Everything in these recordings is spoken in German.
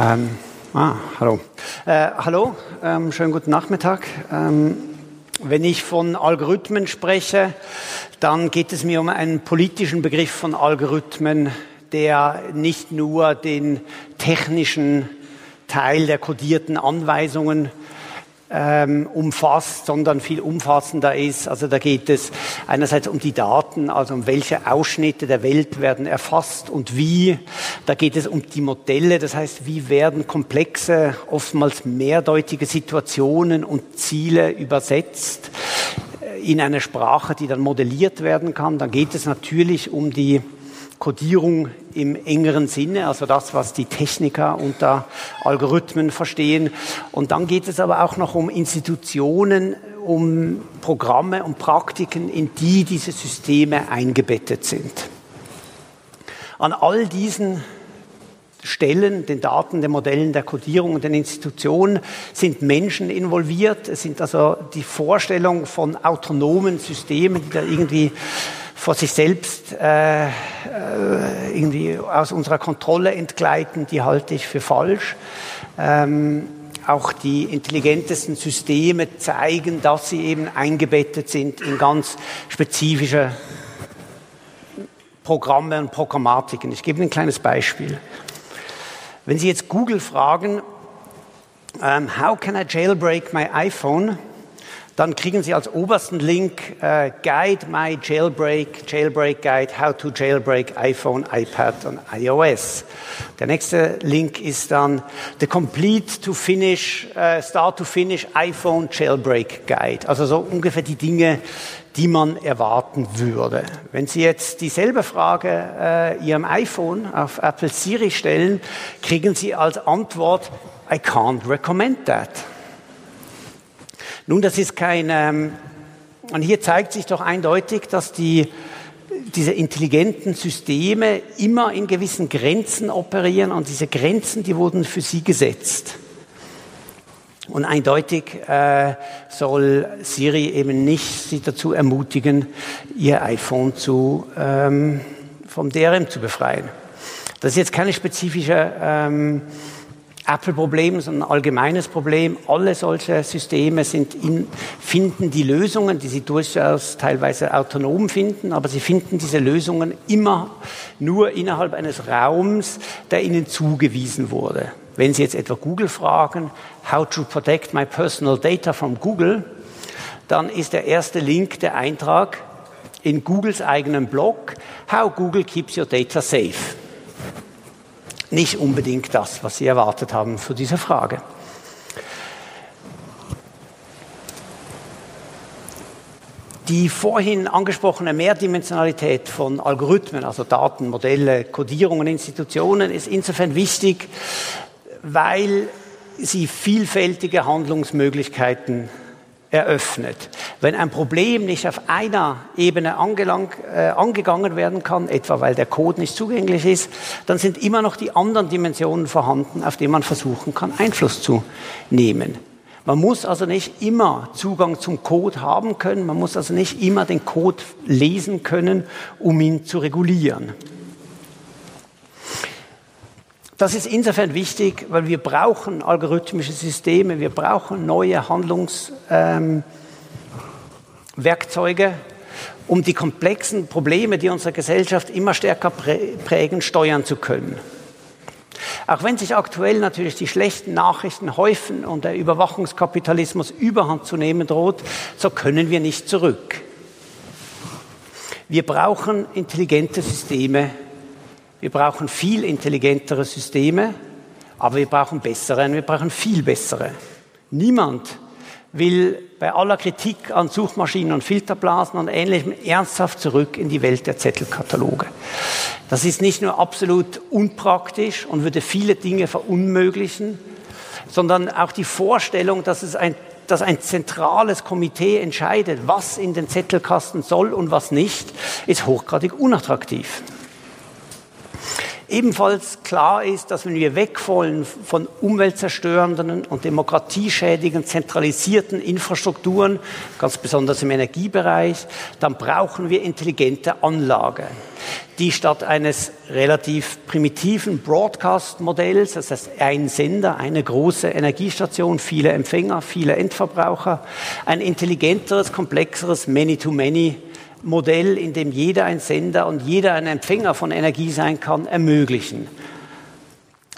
Ähm, ah, hallo. Äh, hallo, ähm, schönen guten Nachmittag. Ähm, wenn ich von Algorithmen spreche, dann geht es mir um einen politischen Begriff von Algorithmen, der nicht nur den technischen Teil der kodierten Anweisungen ähm, umfasst, sondern viel umfassender ist. Also da geht es einerseits um die Daten, also um welche Ausschnitte der Welt werden erfasst und wie. Da geht es um die Modelle, das heißt, wie werden komplexe, oftmals mehrdeutige Situationen und Ziele übersetzt in eine Sprache, die dann modelliert werden kann. Dann geht es natürlich um die Codierung im engeren Sinne, also das, was die Techniker unter Algorithmen verstehen. Und dann geht es aber auch noch um Institutionen, um Programme und Praktiken, in die diese Systeme eingebettet sind. An all diesen Stellen, den Daten, den Modellen, der Codierung und den Institutionen sind Menschen involviert. Es sind also die Vorstellung von autonomen Systemen, die da irgendwie vor sich selbst äh, äh, irgendwie aus unserer Kontrolle entgleiten, die halte ich für falsch. Ähm, auch die intelligentesten Systeme zeigen, dass sie eben eingebettet sind in ganz spezifische Programme und Programmatiken. Ich gebe Ihnen ein kleines Beispiel. Wenn Sie jetzt Google fragen, um, ähm, how can I jailbreak my iPhone? Dann kriegen Sie als obersten Link äh, Guide My Jailbreak, Jailbreak Guide, How to Jailbreak iPhone, iPad und iOS. Der nächste Link ist dann The Complete to Finish, äh, Start to Finish iPhone Jailbreak Guide. Also so ungefähr die Dinge, die man erwarten würde. Wenn Sie jetzt dieselbe Frage äh, Ihrem iPhone auf Apple Siri stellen, kriegen Sie als Antwort I can't recommend that. Nun, das ist kein, ähm, und hier zeigt sich doch eindeutig, dass die, diese intelligenten Systeme immer in gewissen Grenzen operieren und diese Grenzen, die wurden für sie gesetzt. Und eindeutig äh, soll Siri eben nicht sie dazu ermutigen, ihr iPhone zu, ähm, vom DRM zu befreien. Das ist jetzt keine spezifische ähm, Apple-Problem, sondern ein allgemeines Problem. Alle solche Systeme sind in, finden die Lösungen, die sie durchaus teilweise autonom finden, aber sie finden diese Lösungen immer nur innerhalb eines Raums, der ihnen zugewiesen wurde. Wenn Sie jetzt etwa Google fragen, how to protect my personal data from Google, dann ist der erste Link der Eintrag in Googles eigenem Blog, how Google keeps your data safe nicht unbedingt das, was Sie erwartet haben für diese Frage. Die vorhin angesprochene Mehrdimensionalität von Algorithmen, also Daten, Modelle, Codierungen, Institutionen, ist insofern wichtig, weil sie vielfältige Handlungsmöglichkeiten eröffnet. Wenn ein Problem nicht auf einer Ebene angelang, äh, angegangen werden kann, etwa weil der Code nicht zugänglich ist, dann sind immer noch die anderen Dimensionen vorhanden, auf die man versuchen kann, Einfluss zu nehmen. Man muss also nicht immer Zugang zum Code haben können, man muss also nicht immer den Code lesen können, um ihn zu regulieren. Das ist insofern wichtig, weil wir brauchen algorithmische Systeme, wir brauchen neue Handlungswerkzeuge, ähm, um die komplexen Probleme, die unsere Gesellschaft immer stärker prägen, steuern zu können. Auch wenn sich aktuell natürlich die schlechten Nachrichten häufen und der Überwachungskapitalismus überhand zu nehmen droht, so können wir nicht zurück. Wir brauchen intelligente Systeme, wir brauchen viel intelligentere Systeme, aber wir brauchen bessere und wir brauchen viel bessere. Niemand will bei aller Kritik an Suchmaschinen und Filterblasen und Ähnlichem ernsthaft zurück in die Welt der Zettelkataloge. Das ist nicht nur absolut unpraktisch und würde viele Dinge verunmöglichen, sondern auch die Vorstellung, dass es ein dass ein zentrales Komitee entscheidet, was in den Zettelkasten soll und was nicht, ist hochgradig unattraktiv. Ebenfalls klar ist, dass wenn wir weg wollen von umweltzerstörenden und demokratieschädigenden zentralisierten Infrastrukturen, ganz besonders im Energiebereich, dann brauchen wir intelligente Anlagen, die statt eines relativ primitiven Broadcast-Modells, das heißt ein Sender, eine große Energiestation, viele Empfänger, viele Endverbraucher, ein intelligenteres, komplexeres Many-to-Many Modell, in dem jeder ein Sender und jeder ein Empfänger von Energie sein kann, ermöglichen.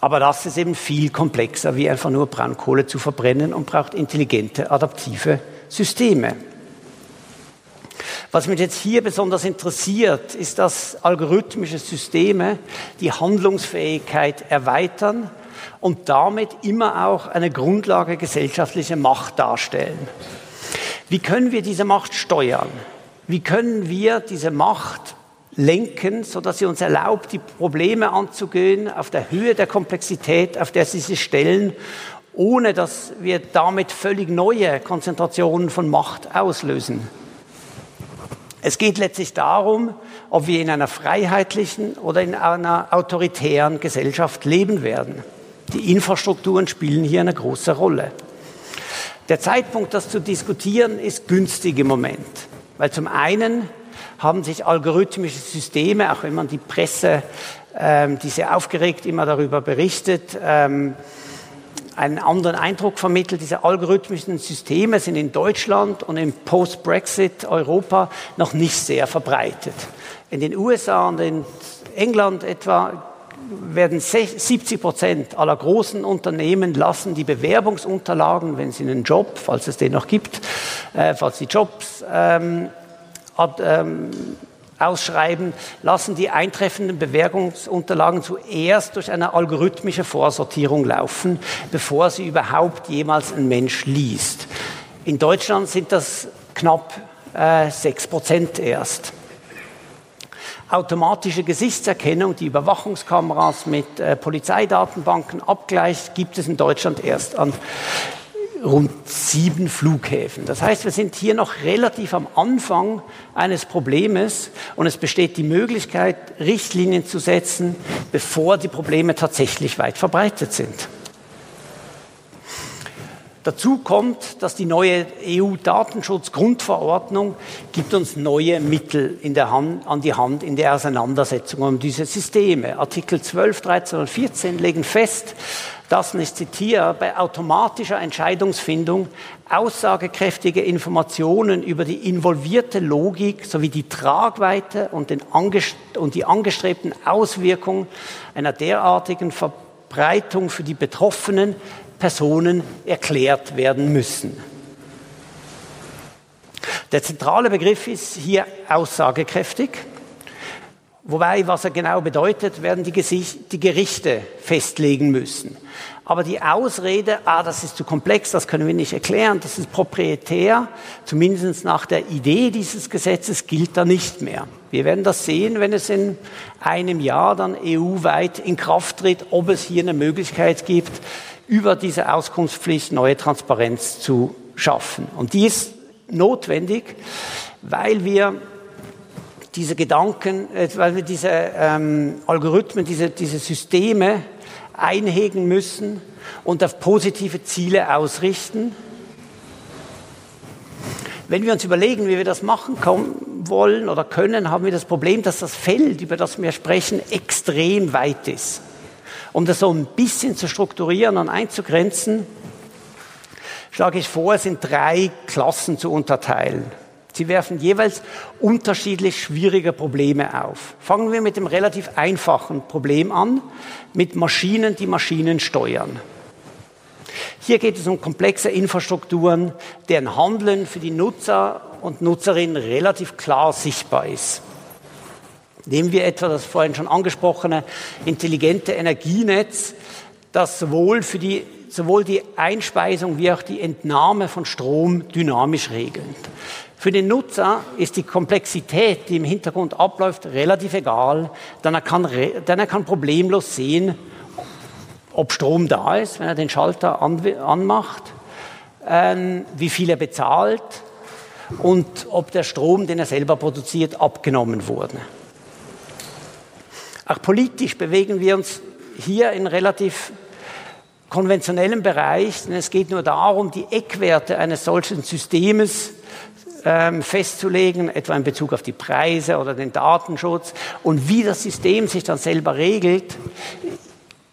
Aber das ist eben viel komplexer, wie einfach nur Braunkohle zu verbrennen und braucht intelligente, adaptive Systeme. Was mich jetzt hier besonders interessiert, ist, dass algorithmische Systeme die Handlungsfähigkeit erweitern und damit immer auch eine Grundlage gesellschaftlicher Macht darstellen. Wie können wir diese Macht steuern? Wie können wir diese Macht lenken, sodass sie uns erlaubt, die Probleme anzugehen auf der Höhe der Komplexität, auf der sie sich stellen, ohne dass wir damit völlig neue Konzentrationen von Macht auslösen. Es geht letztlich darum, ob wir in einer freiheitlichen oder in einer autoritären Gesellschaft leben werden. Die Infrastrukturen spielen hier eine große Rolle. Der Zeitpunkt, das zu diskutieren, ist günstig im Moment. Weil zum einen haben sich algorithmische Systeme, auch wenn man die Presse, ähm, die sehr aufgeregt immer darüber berichtet, ähm, einen anderen Eindruck vermittelt. Diese algorithmischen Systeme sind in Deutschland und im Post-Brexit-Europa noch nicht sehr verbreitet. In den USA und in England etwa werden 70 Prozent aller großen Unternehmen lassen die Bewerbungsunterlagen, wenn sie einen Job, falls es den noch gibt, äh, falls die Jobs ähm, ad, ähm, ausschreiben, lassen die eintreffenden Bewerbungsunterlagen zuerst durch eine algorithmische Vorsortierung laufen, bevor sie überhaupt jemals ein Mensch liest. In Deutschland sind das knapp äh, 6 Prozent erst automatische Gesichtserkennung, die Überwachungskameras mit äh, Polizeidatenbanken abgleicht, gibt es in Deutschland erst an rund sieben Flughäfen. Das heißt, wir sind hier noch relativ am Anfang eines Problems und es besteht die Möglichkeit, Richtlinien zu setzen, bevor die Probleme tatsächlich weit verbreitet sind. Dazu kommt, dass die neue EU-Datenschutzgrundverordnung gibt uns neue Mittel in der Hand, an die Hand in der Auseinandersetzung um diese Systeme. Artikel 12, 13 und 14 legen fest, dass, ich zitiere, bei automatischer Entscheidungsfindung aussagekräftige Informationen über die involvierte Logik sowie die Tragweite und, und die angestrebten Auswirkungen einer derartigen Verbreitung für die Betroffenen Personen erklärt werden müssen. Der zentrale Begriff ist hier aussagekräftig. Wobei, was er genau bedeutet, werden die, Gesicht, die, Gerichte festlegen müssen. Aber die Ausrede, ah, das ist zu komplex, das können wir nicht erklären, das ist proprietär, zumindest nach der Idee dieses Gesetzes, gilt da nicht mehr. Wir werden das sehen, wenn es in einem Jahr dann EU-weit in Kraft tritt, ob es hier eine Möglichkeit gibt, über diese Auskunftspflicht neue Transparenz zu schaffen. Und die ist notwendig, weil wir diese Gedanken, äh, weil wir diese ähm, Algorithmen, diese, diese Systeme einhegen müssen und auf positive Ziele ausrichten. Wenn wir uns überlegen, wie wir das machen wollen oder können, haben wir das Problem, dass das Feld, über das wir sprechen, extrem weit ist. Um das so ein bisschen zu strukturieren und einzugrenzen, schlage ich vor, es sind drei Klassen zu unterteilen. Sie werfen jeweils unterschiedlich schwierige Probleme auf. Fangen wir mit dem relativ einfachen Problem an, mit Maschinen, die Maschinen steuern. Hier geht es um komplexe Infrastrukturen, deren Handeln für die Nutzer und Nutzerinnen relativ klar sichtbar ist. Nehmen wir etwa das vorhin schon angesprochene intelligente Energienetz, das sowohl, für die, sowohl die Einspeisung wie auch die Entnahme von Strom dynamisch regelt. Für den Nutzer ist die Komplexität, die im Hintergrund abläuft, relativ egal, denn er kann, denn er kann problemlos sehen, ob Strom da ist, wenn er den Schalter an, anmacht, äh, wie viel er bezahlt und ob der Strom, den er selber produziert, abgenommen wurde. Auch politisch bewegen wir uns hier in relativ konventionellem Bereich, denn es geht nur darum, die Eckwerte eines solchen Systems ähm, festzulegen, etwa in Bezug auf die Preise oder den Datenschutz. Und wie das System sich dann selber regelt,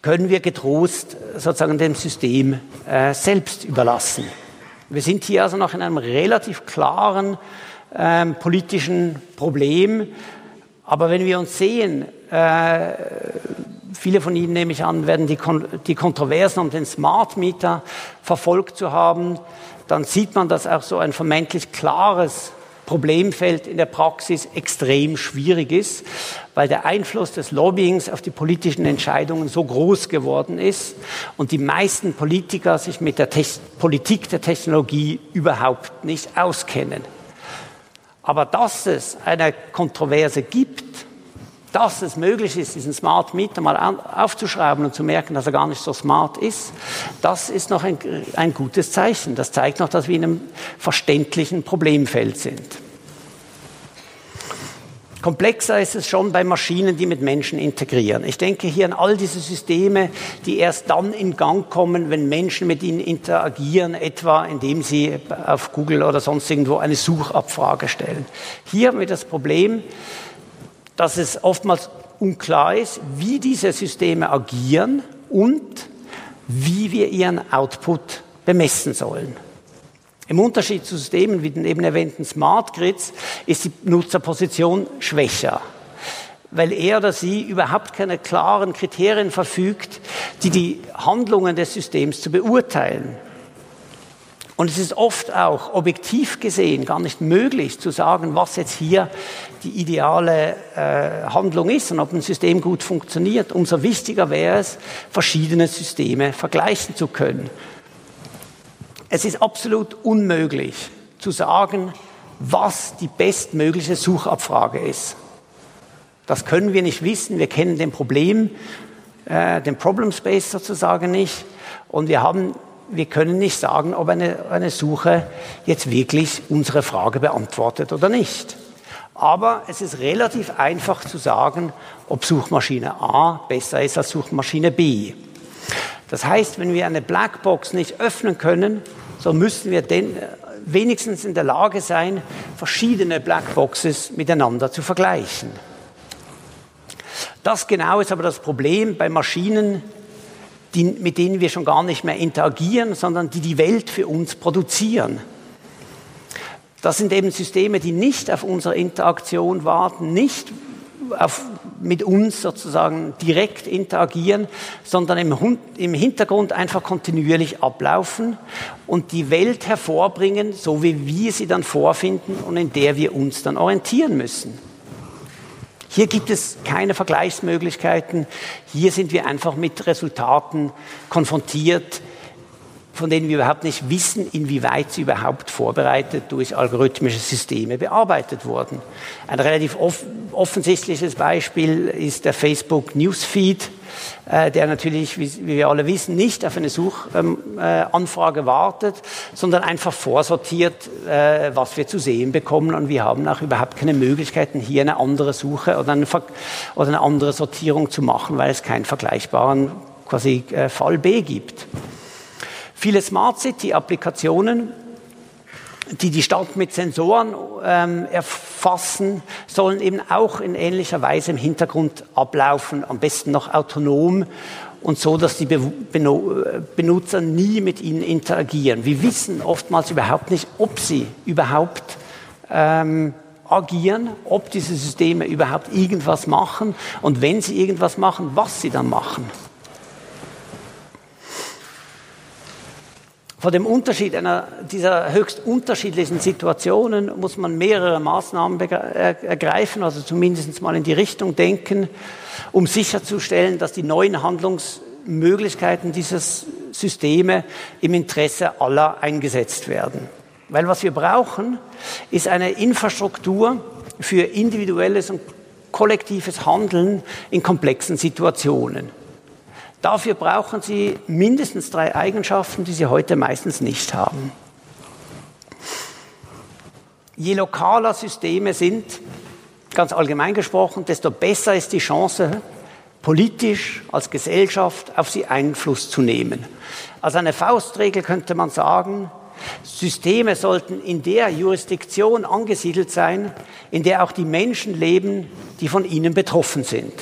können wir getrost sozusagen dem System äh, selbst überlassen. Wir sind hier also noch in einem relativ klaren ähm, politischen Problem. Aber wenn wir uns sehen, äh, viele von Ihnen nehme ich an, werden die, Kon die Kontroversen um den Smart Meter verfolgt zu haben, dann sieht man, dass auch so ein vermeintlich klares Problemfeld in der Praxis extrem schwierig ist, weil der Einfluss des Lobbyings auf die politischen Entscheidungen so groß geworden ist und die meisten Politiker sich mit der Te Politik der Technologie überhaupt nicht auskennen. Aber dass es eine Kontroverse gibt, dass es möglich ist, diesen Smart Meter mal aufzuschrauben und zu merken, dass er gar nicht so smart ist, das ist noch ein, ein gutes Zeichen. Das zeigt noch, dass wir in einem verständlichen Problemfeld sind. Komplexer ist es schon bei Maschinen, die mit Menschen integrieren. Ich denke hier an all diese Systeme, die erst dann in Gang kommen, wenn Menschen mit ihnen interagieren, etwa indem sie auf Google oder sonst irgendwo eine Suchabfrage stellen. Hier haben wir das Problem, dass es oftmals unklar ist, wie diese Systeme agieren und wie wir ihren Output bemessen sollen. Im Unterschied zu Systemen wie den eben erwähnten Smart Grids ist die Nutzerposition schwächer, weil er oder sie überhaupt keine klaren Kriterien verfügt, die die Handlungen des Systems zu beurteilen und es ist oft auch objektiv gesehen gar nicht möglich zu sagen, was jetzt hier die ideale äh, Handlung ist und ob ein System gut funktioniert. Umso wichtiger wäre es, verschiedene Systeme vergleichen zu können. Es ist absolut unmöglich zu sagen, was die bestmögliche Suchabfrage ist. Das können wir nicht wissen. Wir kennen den Problem, äh, den Problem Space sozusagen nicht. Und wir haben wir können nicht sagen, ob eine, eine Suche jetzt wirklich unsere Frage beantwortet oder nicht. Aber es ist relativ einfach zu sagen, ob Suchmaschine A besser ist als Suchmaschine B. Das heißt, wenn wir eine Blackbox nicht öffnen können, so müssen wir denn wenigstens in der Lage sein, verschiedene Blackboxes miteinander zu vergleichen. Das genau ist aber das Problem bei Maschinen, die, mit denen wir schon gar nicht mehr interagieren, sondern die die Welt für uns produzieren. Das sind eben Systeme, die nicht auf unsere Interaktion warten, nicht auf, mit uns sozusagen direkt interagieren, sondern im, im Hintergrund einfach kontinuierlich ablaufen und die Welt hervorbringen, so wie wir sie dann vorfinden und in der wir uns dann orientieren müssen. Hier gibt es keine Vergleichsmöglichkeiten. Hier sind wir einfach mit Resultaten konfrontiert, von denen wir überhaupt nicht wissen, inwieweit sie überhaupt vorbereitet durch algorithmische Systeme bearbeitet wurden. Ein relativ off offensichtliches Beispiel ist der Facebook Newsfeed, äh, der natürlich, wie, wie, wir alle wissen, nicht auf eine Suchanfrage ähm, äh, wartet, sondern einfach vorsortiert, äh, was wir zu sehen bekommen. Und wir haben auch überhaupt keine Möglichkeiten, hier eine andere Suche oder eine, oder eine andere Sortierung zu machen, weil es keinen vergleichbaren quasi äh, Fall B gibt. Viele Smart City-Applikationen die die Stadt mit Sensoren ähm, erfassen, sollen eben auch in ähnlicher Weise im Hintergrund ablaufen, am besten noch autonom und so, dass die Benutzer nie mit ihnen interagieren. Wir wissen oftmals überhaupt nicht, ob sie überhaupt ähm, agieren, ob diese Systeme überhaupt irgendwas machen und wenn sie irgendwas machen, was sie dann machen. Vor dem Unterschied einer dieser höchst unterschiedlichen Situationen muss man mehrere Maßnahmen ergreifen, also zumindest mal in die Richtung denken, um sicherzustellen, dass die neuen Handlungsmöglichkeiten dieser Systeme im Interesse aller eingesetzt werden. Weil was wir brauchen, ist eine Infrastruktur für individuelles und kollektives Handeln in komplexen Situationen. Dafür brauchen Sie mindestens drei Eigenschaften, die Sie heute meistens nicht haben. Je lokaler Systeme sind, ganz allgemein gesprochen, desto besser ist die Chance, politisch als Gesellschaft auf sie Einfluss zu nehmen. Als eine Faustregel könnte man sagen, Systeme sollten in der Jurisdiktion angesiedelt sein, in der auch die Menschen leben, die von ihnen betroffen sind.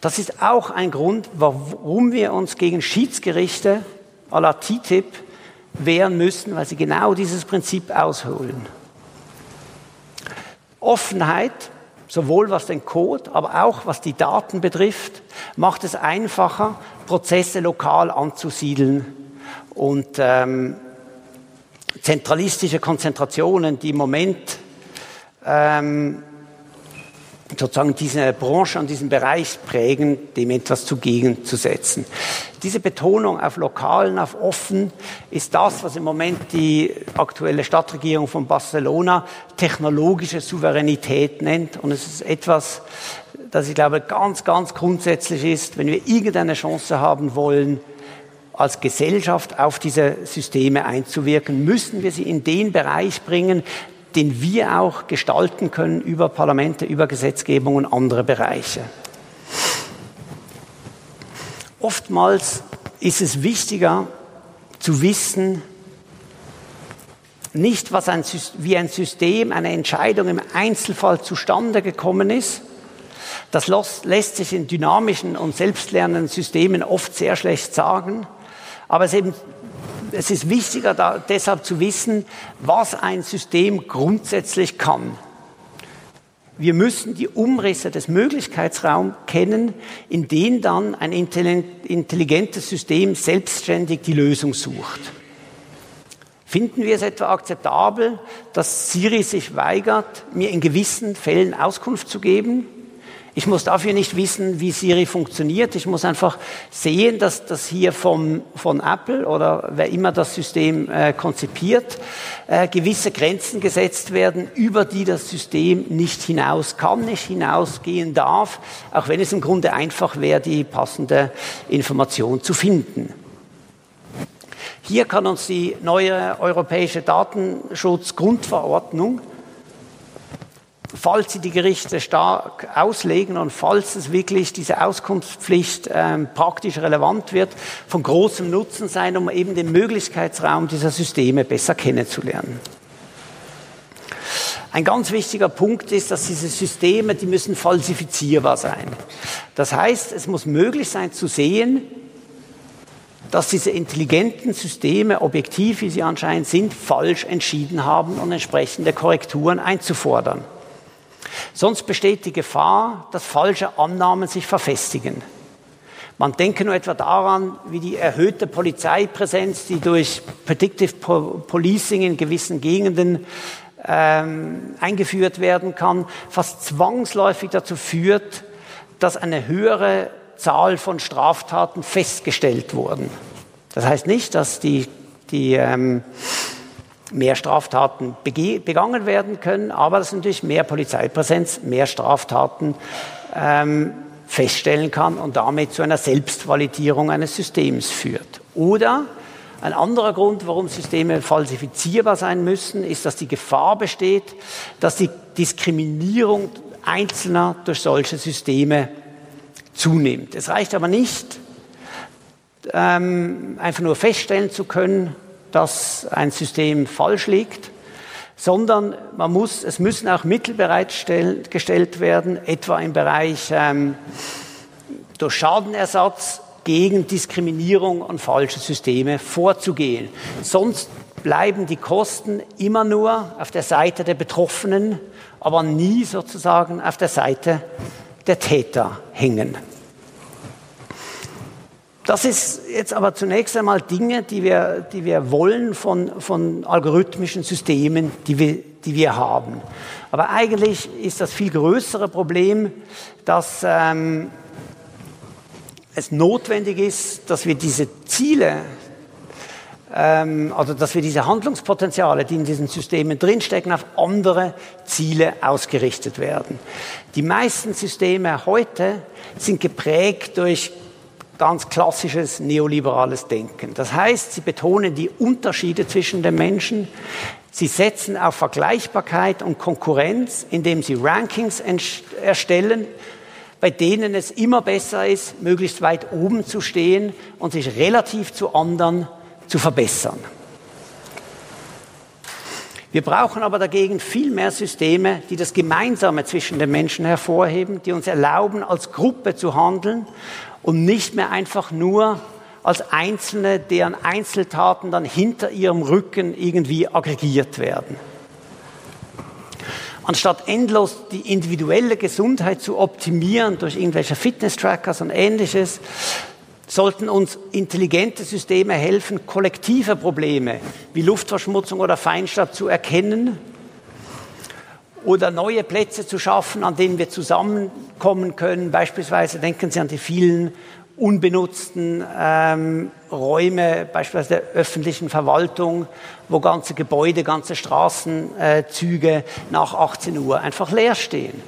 Das ist auch ein Grund, warum wir uns gegen Schiedsgerichte à la TTIP wehren müssen, weil sie genau dieses Prinzip ausholen. Offenheit sowohl was den Code, aber auch was die Daten betrifft, macht es einfacher, Prozesse lokal anzusiedeln und ähm, zentralistische Konzentrationen, die im Moment ähm, sozusagen diese Branche und diesen Bereich prägen, dem etwas zugegen zu setzen. Diese Betonung auf Lokalen, auf Offen ist das, was im Moment die aktuelle Stadtregierung von Barcelona technologische Souveränität nennt. Und es ist etwas, das ich glaube ganz, ganz grundsätzlich ist, wenn wir irgendeine Chance haben wollen, als Gesellschaft auf diese Systeme einzuwirken, müssen wir sie in den Bereich bringen, den wir auch gestalten können über Parlamente, über Gesetzgebung und andere Bereiche. Oftmals ist es wichtiger zu wissen, nicht, was ein, wie ein System, eine Entscheidung im Einzelfall zustande gekommen ist. Das lässt sich in dynamischen und selbstlernenden Systemen oft sehr schlecht sagen. Aber es ist eben es ist wichtiger da, deshalb zu wissen, was ein System grundsätzlich kann. Wir müssen die Umrisse des Möglichkeitsraums kennen, in denen dann ein intelligentes System selbstständig die Lösung sucht. Finden wir es etwa akzeptabel, dass Siri sich weigert, mir in gewissen Fällen Auskunft zu geben? Ich muss dafür nicht wissen, wie Siri funktioniert. Ich muss einfach sehen, dass das hier vom, von Apple oder wer immer das System äh, konzipiert, äh, gewisse Grenzen gesetzt werden, über die das System nicht hinaus kann, nicht hinausgehen darf, auch wenn es im Grunde einfach wäre, die passende Information zu finden. Hier kann uns die neue europäische Datenschutzgrundverordnung falls sie die Gerichte stark auslegen und falls es wirklich diese Auskunftspflicht ähm, praktisch relevant wird, von großem Nutzen sein, um eben den Möglichkeitsraum dieser Systeme besser kennenzulernen. Ein ganz wichtiger Punkt ist, dass diese Systeme, die müssen falsifizierbar sein. Das heißt, es muss möglich sein zu sehen, dass diese intelligenten Systeme, objektiv wie sie anscheinend sind, falsch entschieden haben und entsprechende Korrekturen einzufordern. Sonst besteht die Gefahr, dass falsche Annahmen sich verfestigen. Man denke nur etwa daran, wie die erhöhte Polizeipräsenz, die durch Predictive Policing in gewissen Gegenden ähm, eingeführt werden kann, fast zwangsläufig dazu führt, dass eine höhere Zahl von Straftaten festgestellt wurden. Das heißt nicht, dass die, die ähm, mehr Straftaten begangen werden können, aber dass natürlich mehr Polizeipräsenz, mehr Straftaten ähm, feststellen kann und damit zu einer Selbstvalidierung eines Systems führt. Oder ein anderer Grund, warum Systeme falsifizierbar sein müssen, ist, dass die Gefahr besteht, dass die Diskriminierung Einzelner durch solche Systeme zunimmt. Es reicht aber nicht, ähm, einfach nur feststellen zu können, dass ein System falsch liegt, sondern man muss, es müssen auch Mittel bereitgestellt werden, etwa im Bereich ähm, durch Schadenersatz gegen Diskriminierung und falsche Systeme vorzugehen. Sonst bleiben die Kosten immer nur auf der Seite der Betroffenen, aber nie sozusagen auf der Seite der Täter hängen. Das ist jetzt aber zunächst einmal Dinge, die wir, die wir wollen von, von algorithmischen Systemen, die wir, die wir haben. Aber eigentlich ist das viel größere Problem, dass ähm, es notwendig ist, dass wir diese Ziele, ähm, also dass wir diese Handlungspotenziale, die in diesen Systemen drinstecken, auf andere Ziele ausgerichtet werden. Die meisten Systeme heute sind geprägt durch ganz klassisches neoliberales Denken. Das heißt, sie betonen die Unterschiede zwischen den Menschen, sie setzen auf Vergleichbarkeit und Konkurrenz, indem sie Rankings erstellen, bei denen es immer besser ist, möglichst weit oben zu stehen und sich relativ zu anderen zu verbessern. Wir brauchen aber dagegen viel mehr Systeme, die das Gemeinsame zwischen den Menschen hervorheben, die uns erlauben, als Gruppe zu handeln und nicht mehr einfach nur als Einzelne, deren Einzeltaten dann hinter ihrem Rücken irgendwie aggregiert werden. Anstatt endlos die individuelle Gesundheit zu optimieren durch irgendwelche Fitness-Trackers und ähnliches, sollten uns intelligente Systeme helfen, kollektive Probleme wie Luftverschmutzung oder Feinstaub zu erkennen oder neue Plätze zu schaffen, an denen wir zusammenkommen können. Beispielsweise denken Sie an die vielen unbenutzten ähm, Räume, beispielsweise der öffentlichen Verwaltung, wo ganze Gebäude, ganze Straßenzüge äh, nach 18 Uhr einfach leer stehen.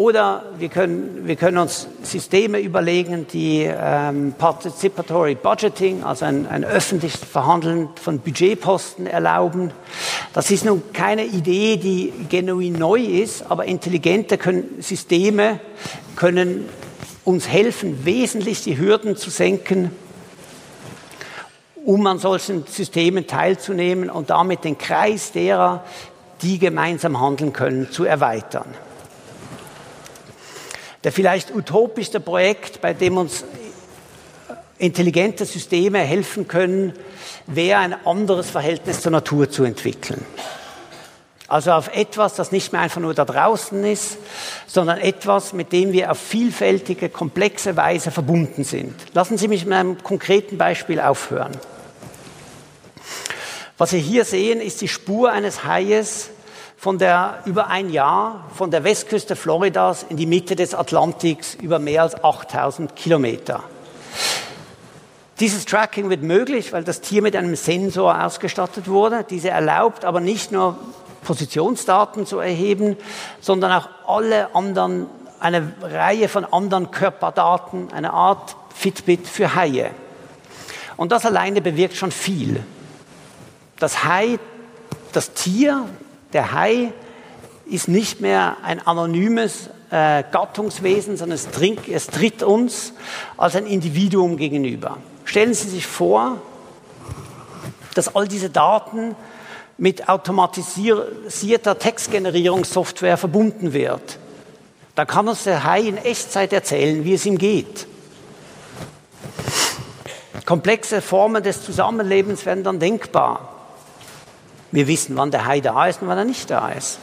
Oder wir können, wir können uns Systeme überlegen, die ähm, Participatory Budgeting, also ein, ein öffentliches Verhandeln von Budgetposten erlauben. Das ist nun keine Idee, die genuin neu ist, aber intelligente können, Systeme können uns helfen, wesentlich die Hürden zu senken, um an solchen Systemen teilzunehmen und damit den Kreis derer, die gemeinsam handeln können, zu erweitern. Der vielleicht utopischste Projekt, bei dem uns intelligente Systeme helfen können, wäre ein anderes Verhältnis zur Natur zu entwickeln. Also auf etwas, das nicht mehr einfach nur da draußen ist, sondern etwas, mit dem wir auf vielfältige, komplexe Weise verbunden sind. Lassen Sie mich mit einem konkreten Beispiel aufhören. Was Sie hier sehen, ist die Spur eines Haies von der, über ein Jahr von der Westküste Floridas in die Mitte des Atlantiks über mehr als 8000 Kilometer. Dieses Tracking wird möglich, weil das Tier mit einem Sensor ausgestattet wurde. Diese erlaubt aber nicht nur Positionsdaten zu erheben, sondern auch alle anderen, eine Reihe von anderen Körperdaten, eine Art Fitbit für Haie. Und das alleine bewirkt schon viel. Das Hai, das Tier, der Hai, ist nicht mehr ein anonymes äh, Gattungswesen, sondern es, trink, es tritt uns als ein Individuum gegenüber. Stellen Sie sich vor, dass all diese Daten mit automatisierter Textgenerierungssoftware verbunden wird. Da kann uns der Hai in Echtzeit erzählen, wie es ihm geht. Komplexe Formen des Zusammenlebens werden dann denkbar. Wir wissen, wann der Hai da ist und wann er nicht da ist.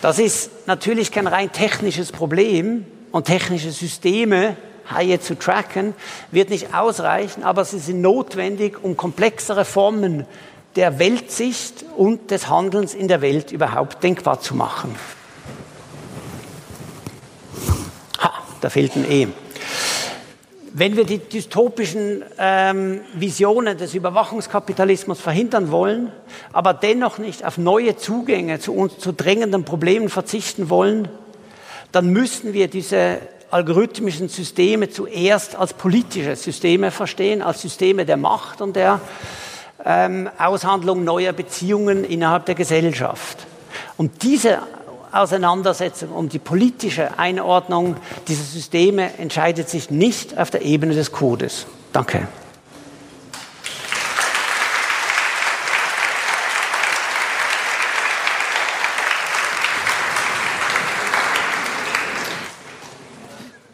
Das ist natürlich kein rein technisches Problem und technische Systeme, Haie zu tracken, wird nicht ausreichen, aber sie sind notwendig, um komplexere Formen der Weltsicht und des Handelns in der Welt überhaupt denkbar zu machen. Ha, da fehlt ein E. Wenn wir die dystopischen ähm, Visionen des Überwachungskapitalismus verhindern wollen, aber dennoch nicht auf neue Zugänge zu uns zu drängenden Problemen verzichten wollen, dann müssen wir diese algorithmischen Systeme zuerst als politische Systeme verstehen, als Systeme der Macht und der ähm, Aushandlung neuer Beziehungen innerhalb der Gesellschaft. Und diese Auseinandersetzung um die politische Einordnung dieser Systeme entscheidet sich nicht auf der Ebene des Codes. Danke.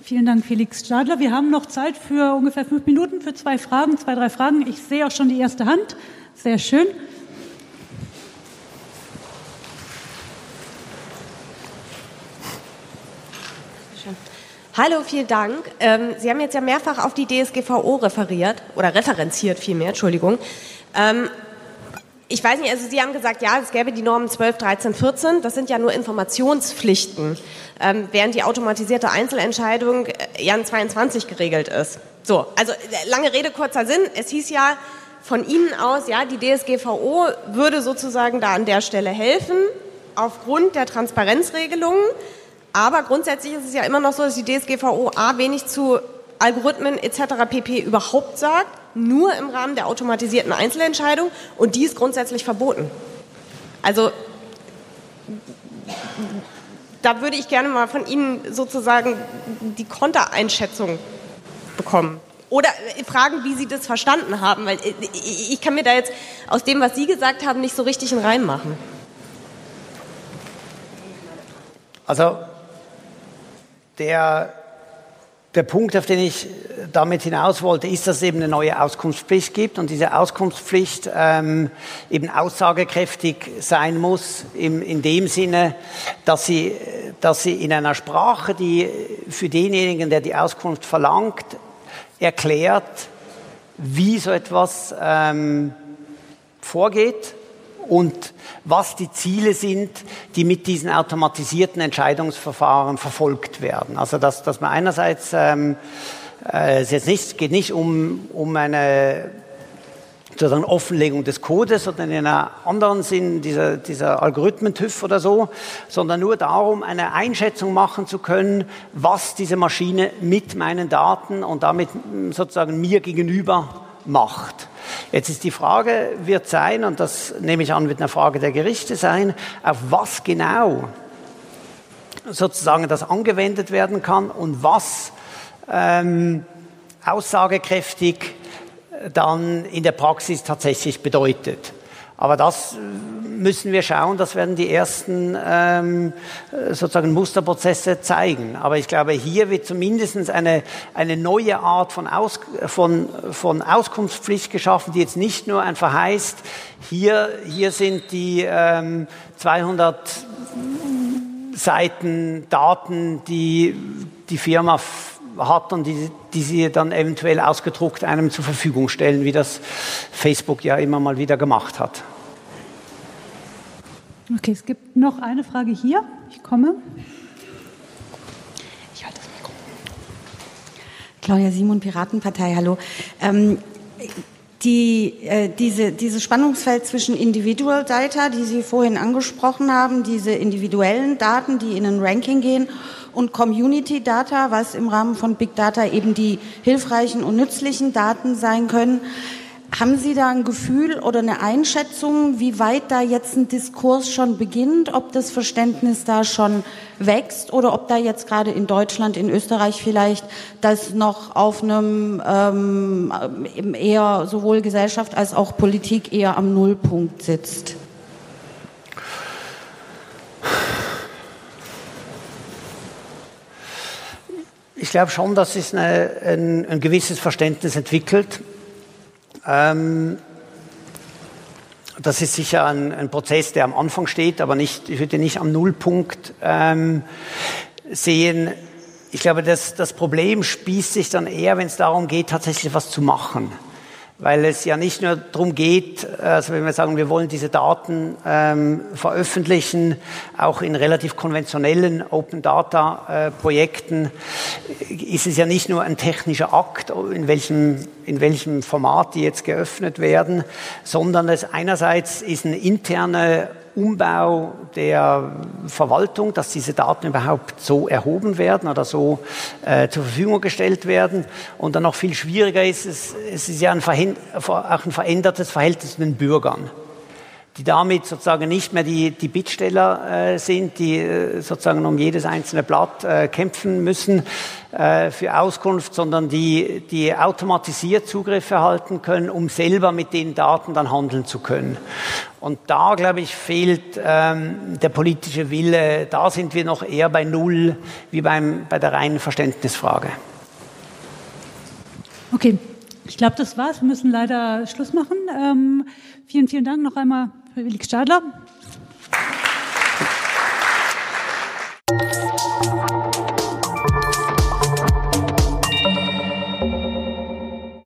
Vielen Dank, Felix Stadler. Wir haben noch Zeit für ungefähr fünf Minuten für zwei Fragen, zwei, drei Fragen. Ich sehe auch schon die erste Hand. Sehr schön. Hallo, vielen Dank. Ähm, Sie haben jetzt ja mehrfach auf die DSGVO referiert oder referenziert vielmehr, Entschuldigung. Ähm, ich weiß nicht, also Sie haben gesagt, ja, es gäbe die Normen 12, 13, 14. Das sind ja nur Informationspflichten, ähm, während die automatisierte Einzelentscheidung ja in 22 geregelt ist. So, also äh, lange Rede, kurzer Sinn. Es hieß ja von Ihnen aus, ja, die DSGVO würde sozusagen da an der Stelle helfen, aufgrund der Transparenzregelungen. Aber grundsätzlich ist es ja immer noch so, dass die DSGVO A wenig zu Algorithmen etc. pp. überhaupt sagt nur im Rahmen der automatisierten Einzelentscheidung und die ist grundsätzlich verboten. Also da würde ich gerne mal von Ihnen sozusagen die Kontereinschätzung bekommen. Oder äh, fragen, wie Sie das verstanden haben, weil äh, ich kann mir da jetzt aus dem, was Sie gesagt haben, nicht so richtig einen Reim machen. Also der, der Punkt, auf den ich damit hinaus wollte, ist, dass es eben eine neue Auskunftspflicht gibt und diese Auskunftspflicht ähm, eben aussagekräftig sein muss, im, in dem Sinne, dass sie, dass sie in einer Sprache, die für denjenigen, der die Auskunft verlangt, erklärt, wie so etwas ähm, vorgeht und was die Ziele sind, die mit diesen automatisierten Entscheidungsverfahren verfolgt werden. Also dass, dass man einerseits ähm, äh, es jetzt nicht, geht nicht um, um eine sozusagen Offenlegung des Codes, sondern in einem anderen Sinn dieser, dieser Algorithmen-TÜV oder so, sondern nur darum, eine Einschätzung machen zu können, was diese Maschine mit meinen Daten und damit sozusagen mir gegenüber macht. Jetzt ist die Frage, wird sein, und das nehme ich an, wird eine Frage der Gerichte sein, auf was genau sozusagen das angewendet werden kann und was ähm, aussagekräftig dann in der Praxis tatsächlich bedeutet. Aber das müssen wir schauen, das werden die ersten ähm, sozusagen Musterprozesse zeigen. Aber ich glaube, hier wird zumindest eine, eine neue Art von, Aus, von, von Auskunftspflicht geschaffen, die jetzt nicht nur einfach heißt, hier, hier sind die ähm, 200 Seiten Daten, die die Firma hat und die, die sie dann eventuell ausgedruckt einem zur Verfügung stellen, wie das Facebook ja immer mal wieder gemacht hat. Okay, es gibt noch eine Frage hier. Ich komme. Ich halte das Mikro. Claudia Simon, Piratenpartei, hallo. Ähm, die, äh, diese, dieses Spannungsfeld zwischen Individual Data, die Sie vorhin angesprochen haben, diese individuellen Daten, die in ein Ranking gehen, und Community Data, was im Rahmen von Big Data eben die hilfreichen und nützlichen Daten sein können. Haben Sie da ein Gefühl oder eine Einschätzung, wie weit da jetzt ein Diskurs schon beginnt, ob das Verständnis da schon wächst oder ob da jetzt gerade in Deutschland, in Österreich vielleicht das noch auf einem ähm, eher sowohl Gesellschaft als auch Politik eher am Nullpunkt sitzt? Glaube schon, dass es eine, ein, ein, gewisses Verständnis entwickelt. Ähm, das ist sicher ein, ein, Prozess, der am Anfang steht, aber nicht, ich würde nicht am Nullpunkt ähm, sehen. Ich glaube, das, das Problem spießt sich dann eher, wenn es darum geht, tatsächlich was zu machen weil es ja nicht nur darum geht, also wenn wir sagen, wir wollen diese Daten ähm, veröffentlichen, auch in relativ konventionellen Open Data äh, Projekten, ist es ja nicht nur ein technischer Akt, in welchem, in welchem Format die jetzt geöffnet werden, sondern es einerseits ist eine interne Umbau der Verwaltung, dass diese Daten überhaupt so erhoben werden oder so äh, zur Verfügung gestellt werden. Und dann noch viel schwieriger ist es, es ist ja ein, auch ein verändertes Verhältnis zu den Bürgern die damit sozusagen nicht mehr die, die Bittsteller äh, sind, die äh, sozusagen um jedes einzelne Blatt äh, kämpfen müssen äh, für Auskunft, sondern die, die automatisiert Zugriff erhalten können, um selber mit den Daten dann handeln zu können. Und da, glaube ich, fehlt ähm, der politische Wille. Da sind wir noch eher bei Null wie beim, bei der reinen Verständnisfrage. Okay, ich glaube, das war's. Wir müssen leider Schluss machen. Ähm, vielen, vielen Dank noch einmal Wilkskjærland.